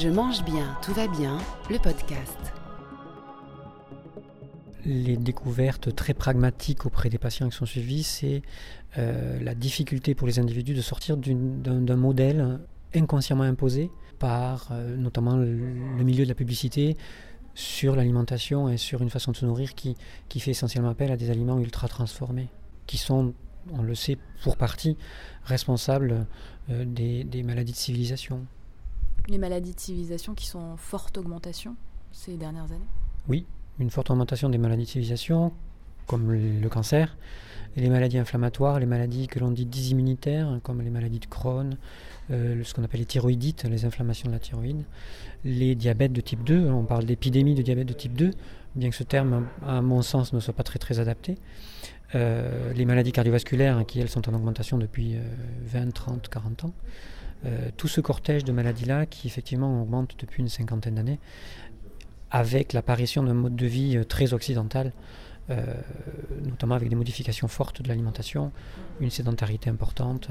Je mange bien, tout va bien, le podcast. Les découvertes très pragmatiques auprès des patients qui sont suivis, c'est euh, la difficulté pour les individus de sortir d'un modèle inconsciemment imposé par euh, notamment le, milieu de la publicité sur l'alimentation et sur une façon de se nourrir qui, fait essentiellement appel à des aliments ultra transformés, qui sont, on le sait pour partie, responsables euh, des maladies de civilisation. Les maladies de civilisation qui sont en forte augmentation ces dernières années Oui, une forte augmentation des maladies de civilisation, comme le cancer, et les maladies inflammatoires, les maladies que l'on dit dysimmunitaires, comme les maladies de Crohn, euh, ce qu'on appelle les thyroïdites, les inflammations de la thyroïde, les diabètes de type 2, on parle d'épidémie de diabète de type 2, bien que ce terme, à mon sens, ne soit pas très très adapté. Euh, les maladies cardiovasculaires, qui elles sont en augmentation depuis 20, 30, 40 ans. Euh, tout ce cortège de maladies-là qui effectivement augmente depuis une cinquantaine d'années, avec l'apparition d'un mode de vie très occidental, notamment avec des modifications fortes de l'alimentation, une sédentarité importante,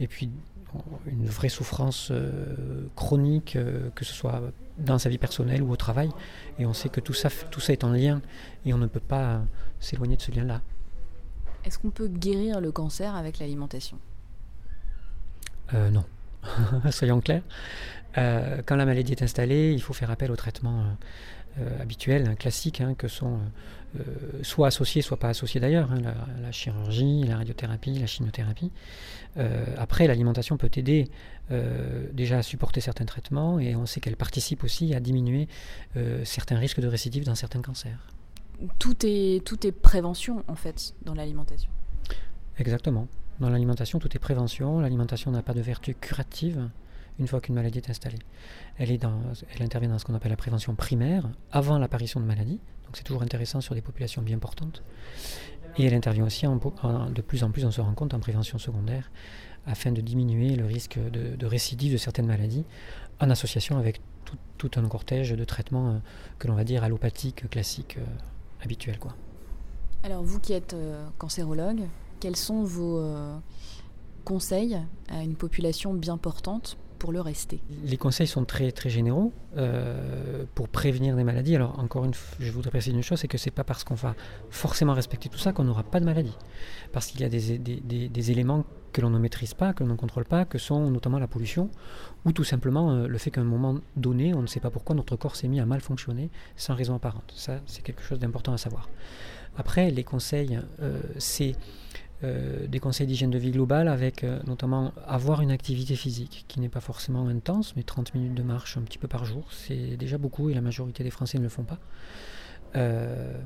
et puis une vraie souffrance euh, chronique, euh, que ce soit dans sa vie personnelle ou au travail. Et on sait que tout ça, tout ça est en lien et on ne peut pas s'éloigner de ce lien-là. Est-ce qu'on peut guérir le cancer avec l'alimentation? Euh, Non. Soyons clairs. quand la maladie est installée, il faut faire appel au traitement habituel, classique, hein, que sont euh, soit associés, soit pas associés d'ailleurs, hein, la, chirurgie, la radiothérapie, la chimiothérapie. Euh, après, l'alimentation peut aider euh, déjà à supporter certains traitements et on sait qu'elle participe aussi à diminuer certains risques de récidive dans certains cancers. Tout est, tout est prévention en fait dans l'alimentation. Exactement. Dans l'alimentation, tout est prévention. L'alimentation n'a pas de vertu curative une fois qu'une maladie est installée. Elle, intervient dans ce qu'on appelle la prévention primaire, avant l'apparition de maladie, donc c'est toujours intéressant sur des populations bien portantes. Et elle intervient aussi de plus en plus, on se rend compte, en prévention secondaire, afin de diminuer le risque de, récidive de certaines maladies, en association avec tout, un cortège de traitements euh, que l'on va dire allopathiques, classiques, euh, habituels. Alors vous qui êtes euh, cancérologue, quels sont vos conseils à une population bien portante pour le rester? Les conseils sont très, très généraux euh, pour prévenir des maladies. Alors, encore une fois, je voudrais préciser une chose c'est que c'est pas parce qu'on va forcément respecter tout ça qu'on n'aura pas de maladie. Parce qu'il y a des, éléments que l'on ne maîtrise pas, que l'on ne contrôle pas, que sont notamment la pollution, ou tout simplement euh, le fait qu'à un moment donné, on ne sait pas pourquoi notre corps s'est mis à mal fonctionner sans raison apparente. Ça, c'est quelque chose d'important à savoir. Après, les conseils, euh, c'est euh, des conseils d'hygiène de vie globale avec euh, notamment avoir une activité physique qui n'est pas forcément intense, mais 30 minutes de marche un petit peu par jour, c'est déjà beaucoup et la majorité des Français ne le font pas. Euh,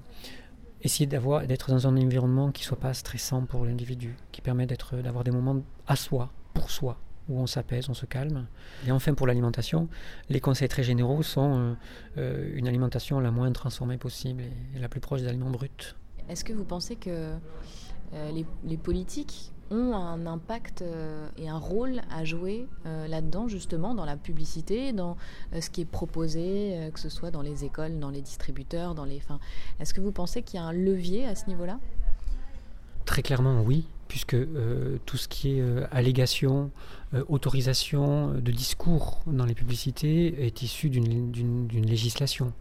essayer d'avoir, d'être dans un environnement qui ne soit pas stressant pour l'individu, qui permet d'être, d'avoir des moments à soi, pour soi, où on s'apaise, on se calme. Et enfin, pour l'alimentation, les conseils très généraux sont une alimentation la moins transformée possible et, et la plus proche des aliments bruts. Est-ce que vous pensez que euh, les, politiques ont un impact euh, et un rôle à jouer euh, là-dedans, justement, dans la publicité, dans ce qui est proposé, que ce soit dans les écoles, dans les distributeurs, dans les. Fin, Est-ce que vous pensez qu'il y a un levier à ce niveau-là? Très clairement, oui, puisque tout ce qui est allégation, autorisation de discours dans les publicités est issu d'une législation.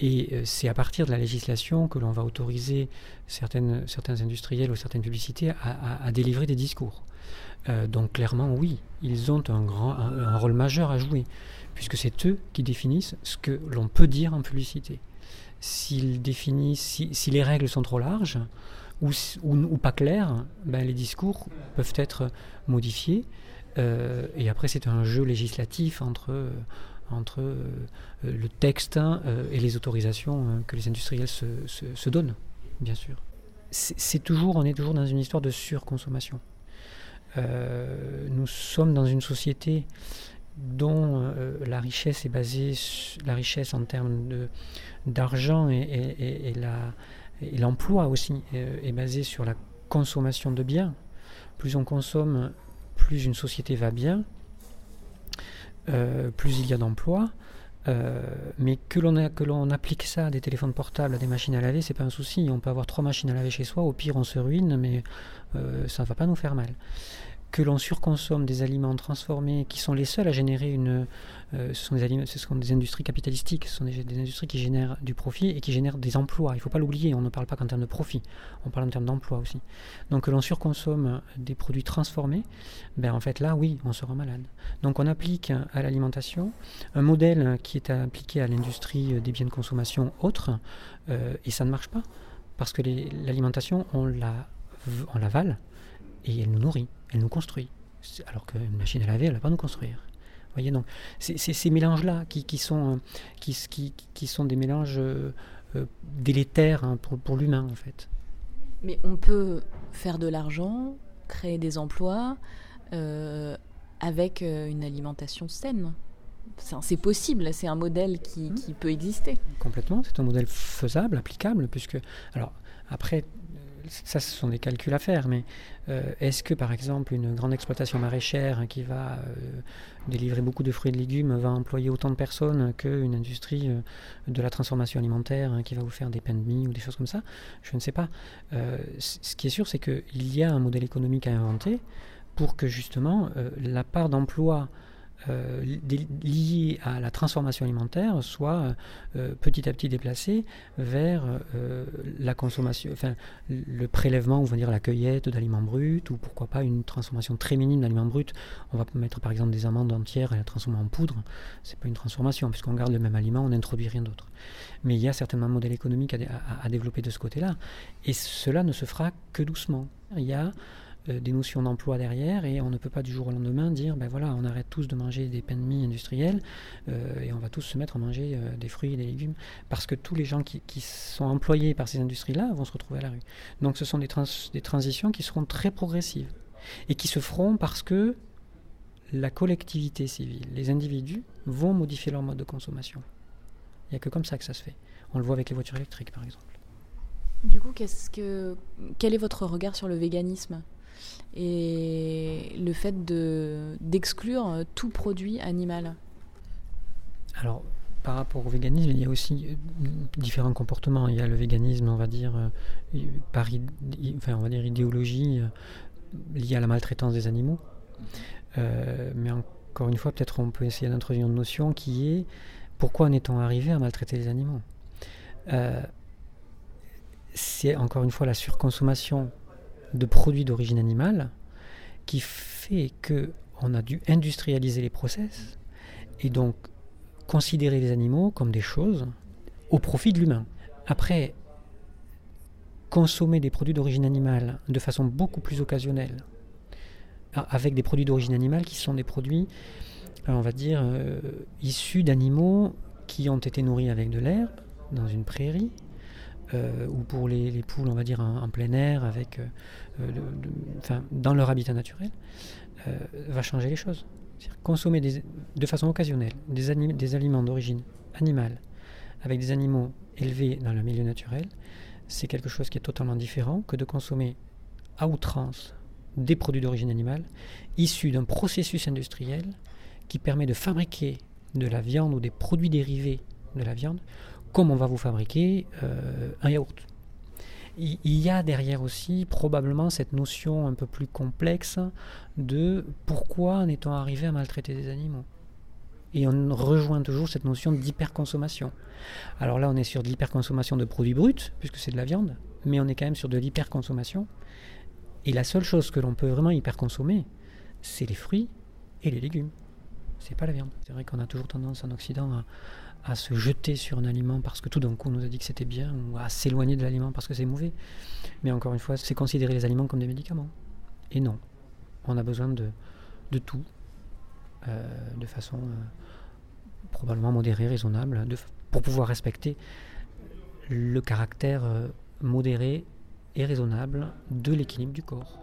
Et euh, c'est à partir de la législation que l'on va autoriser certains industriels ou certaines publicités à, délivrer des discours. Euh, donc clairement, oui, ils ont un, grand, rôle majeur à jouer, puisque c'est eux qui définissent ce que l'on peut dire en publicité. S'ils définissent, si, les règles sont trop larges ou, ou, pas claires, ben les discours peuvent être modifiés. Euh, et après, c'est un jeu législatif entre, entre euh, le texte hein, euh, et les autorisations hein, que les industriels se, donnent, bien sûr. C'est toujours, on est toujours dans une histoire de surconsommation. Euh, nous sommes dans une société dont la richesse est basée, la richesse en termes d'argent et l'emploi aussi est basée sur la consommation de biens. Plus on consomme, plus une société va bien, euh, plus il y a d'emplois. Euh, mais que l'on, que l'on applique ça à des téléphones portables, à des machines à laver, c'est pas un souci. On peut avoir trois machines à laver chez soi, au pire on se ruine, mais euh, ça ne va pas nous faire mal. Que l'on surconsomme des aliments transformés qui sont les seuls à générer une. Euh, ce, sont des aliments, ce sont des industries capitalistiques, ce sont des, industries qui génèrent du profit et qui génèrent des emplois. Il ne faut pas l'oublier, on ne parle pas qu'en termes de profit, on parle en termes d'emploi aussi. Donc que l'on surconsomme des produits transformés, ben en fait là, oui, on sera malade. Donc on applique à l'alimentation un modèle qui est appliqué à l'industrie des biens de consommation autres, euh, et ça ne marche pas. Parce que l'alimentation, on la, on l'avale et elle nous nourrit, elle nous construit. Alors qu'une machine à laver, elle ne va pas nous construire. voyez, donc c'est ces mélanges-là qui, qui, sont, euh, qui, qui, qui, sont des mélanges euh, euh, délétères hein, pour, pour l'humain, en fait. Mais on peut faire de l'argent, créer des emplois avec une alimentation saine. C'est possible, c'est un modèle qui, mmh. qui, peut exister. Complètement, c'est un modèle faisable, applicable, puisque... Alors, après, ça, ce sont des calculs à faire, mais euh, est-ce que, par exemple, une grande exploitation maraîchère qui va euh, délivrer beaucoup de fruits et de légumes va employer autant de personnes qu'une industrie euh, de la transformation alimentaire qui va vous faire des pains de mie ou des choses comme ça? Je ne sais pas. ce qui est sûr, c'est qu'il y a un modèle économique à inventer pour que, justement, la part d'emploi euh, liées à la transformation alimentaire soit euh, petit à petit déplacé vers euh, la consommation, enfin le prélèvement, on va la cueillette d'aliments bruts, ou pourquoi pas une transformation très minime d'aliments bruts. On va mettre par exemple des amandes entières et la transformer en poudre. C'est pas une transformation, puisqu'on garde le même aliment, on n'introduit rien d'autre. Mais il y a certainement un modèle économique à, à développer de ce côté-là, et cela ne se fera que doucement. Il y a des notions d'emploi derrière et on ne peut pas du jour au lendemain dire ben voilà on arrête tous de manger des pains de mie industriels euh, et on va tous se mettre à manger euh, des fruits et des légumes parce que tous les gens qui, sont employés par ces industries-là vont se retrouver à la rue. Donc ce sont des, des transitions qui seront très progressives et qui se feront parce que la collectivité civile, les individus vont modifier leur mode de consommation. Il n'y a que comme ça que ça se fait. On le voit avec les voitures électriques par exemple. Du coup, qu'est-ce que, quel est votre regard sur le véganisme? Et le fait de, d'exclure tout produit animal Alors, par rapport au véganisme, il y a aussi euh, différents comportements. Il y a le véganisme, on va dire, euh, par enfin, on va dire idéologie euh, liée à la maltraitance des animaux. mais encore une fois, peut-être on peut essayer d'introduire une notion qui est pourquoi en est-on arrivé à maltraiter les animaux? C'est encore une fois la surconsommation de produits d'origine animale qui fait que on a dû industrialiser les process et donc considérer les animaux comme des choses au profit de l'humain. Après, consommer des produits d'origine animale de façon beaucoup plus occasionnelle, avec des produits d'origine animale qui sont des produits, euh, on va dire, euh, issus d'animaux qui ont été nourris avec de l'herbe dans une prairie, euh, ou pour les, poules, on va dire, en, plein air, avec, euh, enfin, dans leur habitat naturel, euh, va changer les choses. Consommer de façon occasionnelle des, des aliments d'origine animale avec des animaux élevés dans le milieu naturel, c'est quelque chose qui est totalement différent que de consommer à outrance des produits d'origine animale issus d'un processus industriel qui permet de fabriquer de la viande ou des produits dérivés de la viande comme on va vous fabriquer euh, un yaourt. Il y a derrière aussi probablement cette notion un peu plus complexe de pourquoi en est-on arrivé à maltraiter des animaux. Et on rejoint toujours cette notion d'hyperconsommation. Alors là, on est sur de l'hyperconsommation de produits bruts, puisque c'est de la viande, mais on est quand même sur de l'hyperconsommation. Et la seule chose que l'on peut vraiment hyperconsommer, c'est les fruits et les légumes. C'est pas la viande. C'est vrai qu'on a toujours tendance en Occident à, se jeter sur un aliment parce que tout d'un coup on nous a dit que c'était bien, ou à s'éloigner de l'aliment parce que c'est mauvais. Mais encore une fois, c'est considérer les aliments comme des médicaments. Et non, on a besoin de, de tout, euh, de façon euh, probablement modérée, raisonnable, de, pour pouvoir respecter le caractère euh, modéré et raisonnable de l'équilibre du corps.